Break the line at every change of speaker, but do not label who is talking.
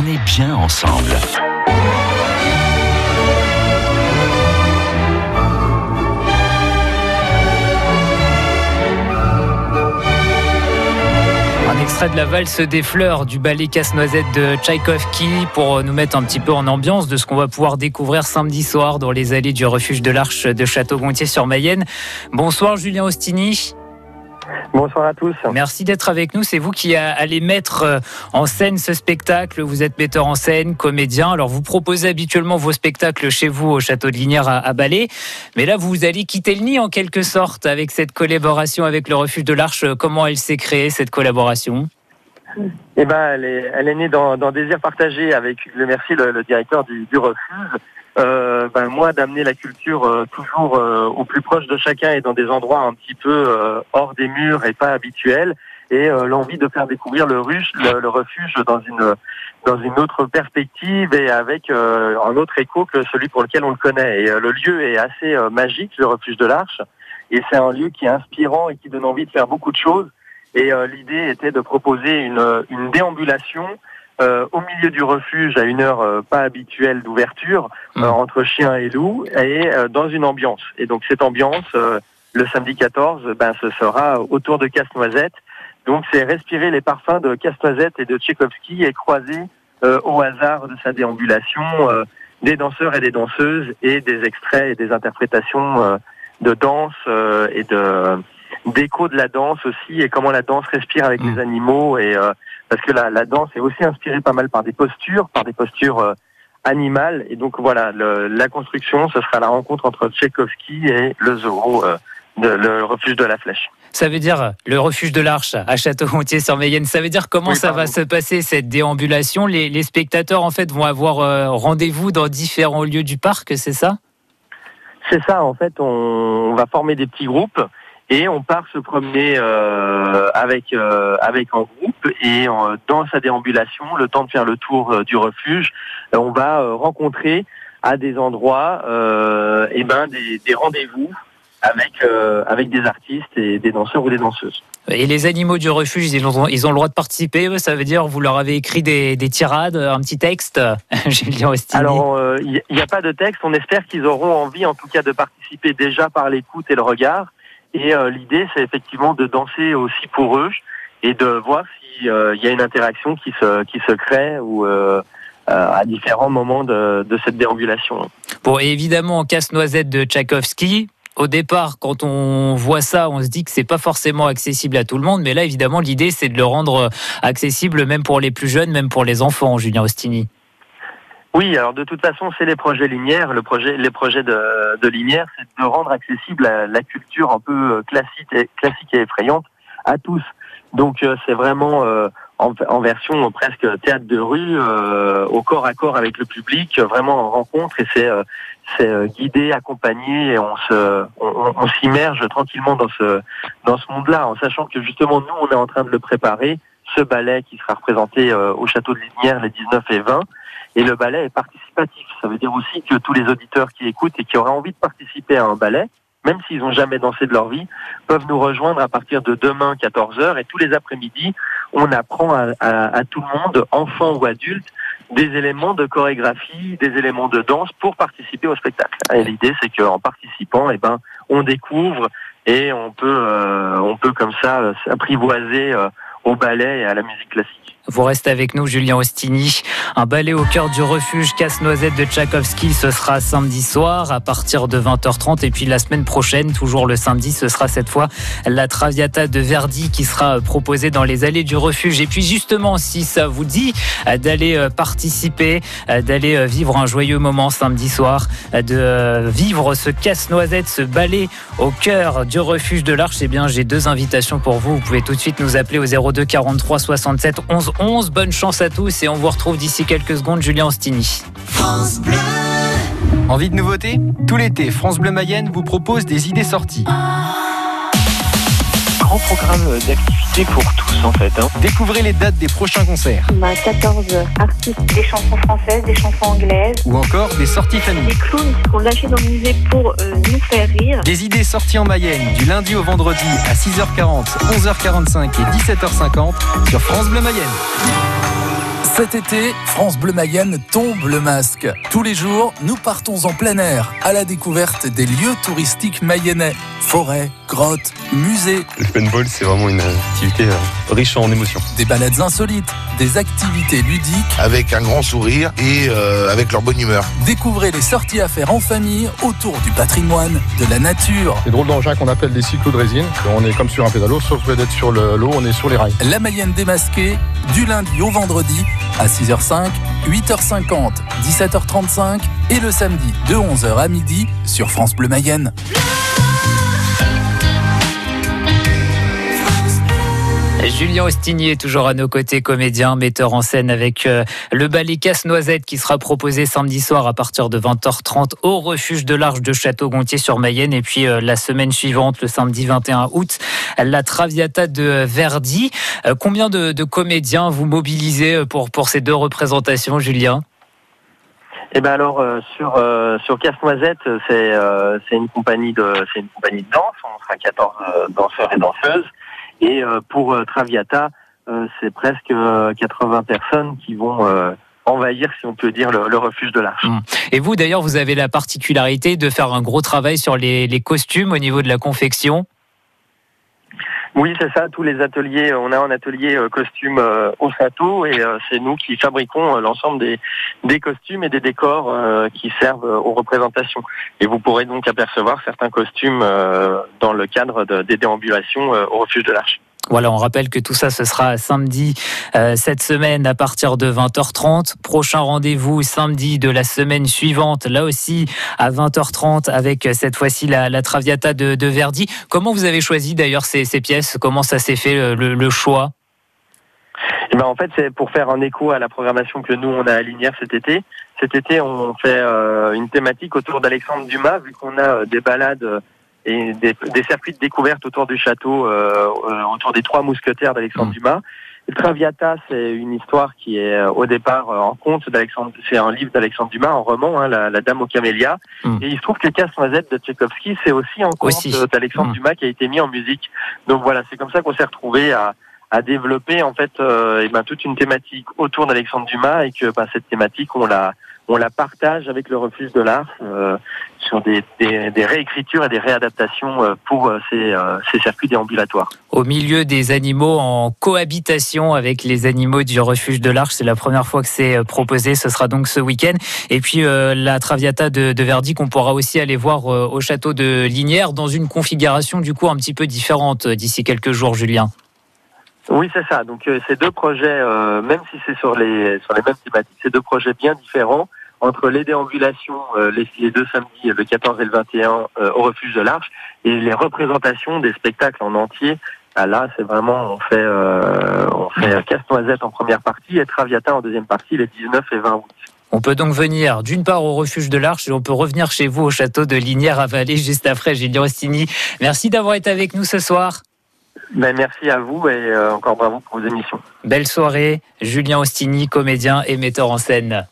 on est bien ensemble.
Un extrait de la valse des fleurs du ballet Casse-Noisette de Tchaïkovski pour nous mettre un petit peu en ambiance de ce qu'on va pouvoir découvrir samedi soir dans les allées du refuge de l'Arche de Château-Gontier sur Mayenne. Bonsoir Julien Ostini.
Bonsoir à tous.
Merci d'être avec nous. C'est vous qui allez mettre euh, en scène ce spectacle. Vous êtes metteur en scène, comédien. Alors vous proposez habituellement vos spectacles chez vous au château de Linière à, Ballet. Mais là, vous allez quitter le nid en quelque sorte avec cette collaboration avec le Refuge de l'Arche. Comment elle s'est créée, cette collaboration?
Eh ben, elle est, elle est née dans, dans Désir partagé avec le merci, le, directeur du, du refuge. Euh, ben moi d'amener la culture euh, toujours euh, au plus proche de chacun et dans des endroits un petit peu euh, hors des murs et pas habituels et l'envie de faire découvrir le, ruche, le, refuge dans une dans une autre perspective et avec un autre écho que celui pour lequel on le connaît. Et le lieu est assez magique, le refuge de l'Arche, et c'est un lieu qui est inspirant et qui donne envie de faire beaucoup de choses. Et l'idée était de proposer une, une déambulation euh, au milieu du refuge à une heure euh, pas habituelle d'ouverture euh, mmh. entre chien et loup et dans une ambiance. Et donc cette ambiance, le samedi 14, ben ce sera autour de Casse-Noisette. Donc c'est respirer les parfums de Casse-Noisette et de Tchaïkovski et croiser au hasard de sa déambulation des danseurs et des danseuses et des extraits et des interprétations de danse et de d'écho de la danse aussi et comment la danse respire avec mmh. les animaux et euh, parce que la, la, danse est aussi inspirée pas mal par des postures, par des postures euh, animales et donc voilà le, la construction ce sera la rencontre entre Tchaïkovski et le zoo euh, de, le refuge de la flèche.
Ça veut dire le refuge de l'Arche à Château-Gontier sur Mayenne. Ça veut dire comment ça va se passer cette déambulation? Les, les, spectateurs en fait vont avoir rendez-vous dans différents lieux du parc, c'est ça?
C'est ça. En fait, on, on va former des petits groupes et on part se promener euh, avec euh, avec un groupe et euh, dans sa déambulation, le temps de faire le tour euh, du refuge, on va rencontrer à des endroits et ben des, des rendez-vous avec avec des artistes et des danseurs ou des danseuses.
Et les animaux du refuge, ils ont, ils ont le droit de participer. Ça veut dire vous leur avez écrit des, des tirades, un petit texte,
Julien Alors il n'y a pas de texte. On espère qu'ils auront envie, en tout cas, de participer déjà par l'écoute et le regard. Et euh, l'idée, c'est effectivement de danser aussi pour eux et de voir s'il euh, y a une interaction qui se, qui se crée ou euh, à différents moments de, de, cette déambulation.
Bon, et évidemment, Casse-Noisette de Tchaïkovski, au départ, quand on voit ça, on se dit que c'est pas forcément accessible à tout le monde, mais là, évidemment, l'idée, c'est de le rendre accessible même pour les plus jeunes, même pour les enfants, Julien Ostini.
Oui, alors de toute façon, c'est les projets linéaires. Le projet, les projets de, de Linière, c'est de rendre accessible la, la, culture un peu euh, classique et, classique et effrayante à tous. Donc euh, c'est vraiment euh, en, en, version presque théâtre de rue, au corps à corps avec le public, vraiment en rencontre et c'est c'est guidé, accompagné et on se on, on s'immerge tranquillement dans ce dans ce monde-là, en sachant que justement nous on est en train de le préparer. Ce ballet qui sera représenté au château de Linière les 19 et 20 et le ballet est participatif. Ça veut dire aussi que tous les auditeurs qui écoutent et qui auraient envie de participer à un ballet, même s'ils n'ont jamais dansé de leur vie, peuvent nous rejoindre à partir de demain 14h et tous les après-midi, on apprend à, à, tout le monde, enfants ou adultes, des éléments de chorégraphie, des éléments de danse pour participer au spectacle. Et l'idée, c'est qu'en participant, eh ben, on découvre et on peut, euh, on peut comme ça euh, s'apprivoiser euh, au ballet et à la musique classique.
Vous restez avec nous, Julien Ostini. Un ballet au cœur du refuge Casse-Noisette de Tchaïkovski, ce sera samedi soir à partir de 20h30. Et puis la semaine prochaine, toujours le samedi, ce sera cette fois la Traviata de Verdi qui sera proposée dans les allées du refuge. Et puis justement, si ça vous dit euh, d'aller euh, participer, euh, d'aller vivre un joyeux moment samedi soir, de vivre ce Casse-Noisette, ce ballet au cœur du refuge de l'Arche, eh bien j'ai deux invitations pour vous. Vous pouvez tout de suite nous appeler au 02 43 67 11 11. Bonne chance à tous et on vous retrouve d'ici quelques secondes, Julien Ostini.
France Bleu. Envie de nouveautés Tout l'été, France Bleu Mayenne vous propose des idées sorties.
Grand programme d'activités pour tous en fait. Hein.
Découvrez les dates des prochains concerts.
On a 14 artistes, des chansons françaises, des chansons anglaises.
Ou encore des sorties famille.
Des clowns qui seront lâchés dans le musée pour euh, nous faire rire.
Des idées sorties en Mayenne du lundi au vendredi à 6h40, 11h45 et 17h50 sur France Bleu Mayenne.
Cet été, France Bleu Mayenne tombe le masque. Tous les jours, nous partons en plein air à la découverte des lieux touristiques mayennais. Forêts, grottes, musées.
Le paintball, c'est vraiment une activité euh, riche en émotions.
Des balades insolites, des activités ludiques.
Avec un grand sourire et euh, avec leur bonne humeur.
Découvrez les sorties à faire en famille autour du patrimoine, de la nature.
Les drôles d'engins qu'on appelle des cyclos de résine. On est comme sur un pédalo, sauf que d'être sur l'eau, on est sur les rails.
La Mayenne démasquée, du lundi au vendredi à 6h05, 8h50, 17h35 et le samedi de 11h à midi sur France Bleu Mayenne.
Julien Ostigny est toujours à nos côtés, comédien, metteur en scène avec euh, le ballet Casse-Noisette qui sera proposé samedi soir à partir de 20h30 au refuge de l'Arche de Château-Gontier sur Mayenne. Et puis euh, la semaine suivante, le samedi 21 août, la Traviata de Verdi. Euh, combien de, comédiens vous mobilisez pour, pour ces deux représentations, Julien?
Eh ben alors sur sur Casse-Noisette, c'est c'est une compagnie de c'est une compagnie de danse. On sera 14 danseurs et danseuses. Et euh, pour euh, Traviata, euh, c'est presque 80 personnes qui vont envahir, si on peut dire, le, refuge de l'Arche. Mmh.
Et vous, d'ailleurs, vous avez la particularité de faire un gros travail sur les, costumes au niveau de la confection?
Oui, c'est ça. Tous les ateliers, on a un atelier costume au château et c'est nous qui fabriquons l'ensemble des, des costumes et des décors qui servent aux représentations. Et vous pourrez donc apercevoir certains costumes dans le cadre des déambulations au refuge de l'Arche.
Voilà, on rappelle que tout ça, ce sera samedi euh, cette semaine à partir de 20h30. Prochain rendez-vous samedi de la semaine suivante, là aussi à 20h30 avec euh, cette fois-ci la, Traviata de, Verdi. Comment vous avez choisi d'ailleurs ces, pièces? Comment ça s'est fait le, choix?
Eh ben, en fait, c'est pour faire un écho à la programmation que nous, on a à Linière cet été. Cet été, on fait euh, une thématique autour d'Alexandre Dumas, vu qu'on a des balades et des, des, circuits de découverte autour du château, euh, euh autour des trois mousquetaires d'Alexandre mmh. Dumas. Le Traviata, c'est une histoire qui est euh, au départ euh, en conte d'Alexandre, c'est un livre d'Alexandre Dumas, en roman, hein, la, la, Dame aux camélias. Mmh. Et il se trouve que Casse-Noisette de Tchaïkovski, c'est aussi un conte d'Alexandre mmh. Dumas qui a été mis en musique. Donc voilà, c'est comme ça qu'on s'est retrouvé à, à développer en fait euh, et ben, toute une thématique autour d'Alexandre Dumas et que ben, cette thématique on la on la partage avec le refuge de l'art euh, sur des, des, réécritures et des réadaptations euh, pour euh, ces, ces, circuits déambulatoires.
Au milieu des animaux en cohabitation avec les animaux du refuge de l'Arche, c'est la première fois que c'est proposé, ce sera donc ce week-end. Et puis la Traviata de, de Verdi qu'on pourra aussi aller voir au château de Linière dans une configuration du coup un petit peu différente d'ici quelques jours, Julien.
Oui, c'est ça. Donc ces deux projets, même si c'est sur les sur les mêmes thématiques, ces deux projets bien différents entre les déambulations, euh, les, deux samedis, le 14 et le 21, euh, au refuge de l'Arche, et les représentations des spectacles en entier. Ah, là, c'est vraiment, on fait, euh, on fait Casse-Noisette en première partie et Traviata en deuxième partie, les 19 et 20 août.
On peut donc venir d'une part au refuge de l'Arche et on peut revenir chez vous au château de Linière à Vallée juste après Julien Rostini. Merci d'avoir été avec nous ce soir.
Ben, merci à vous et encore bravo pour vos émissions.
Belle soirée, Julien Ostini, comédien et metteur en scène.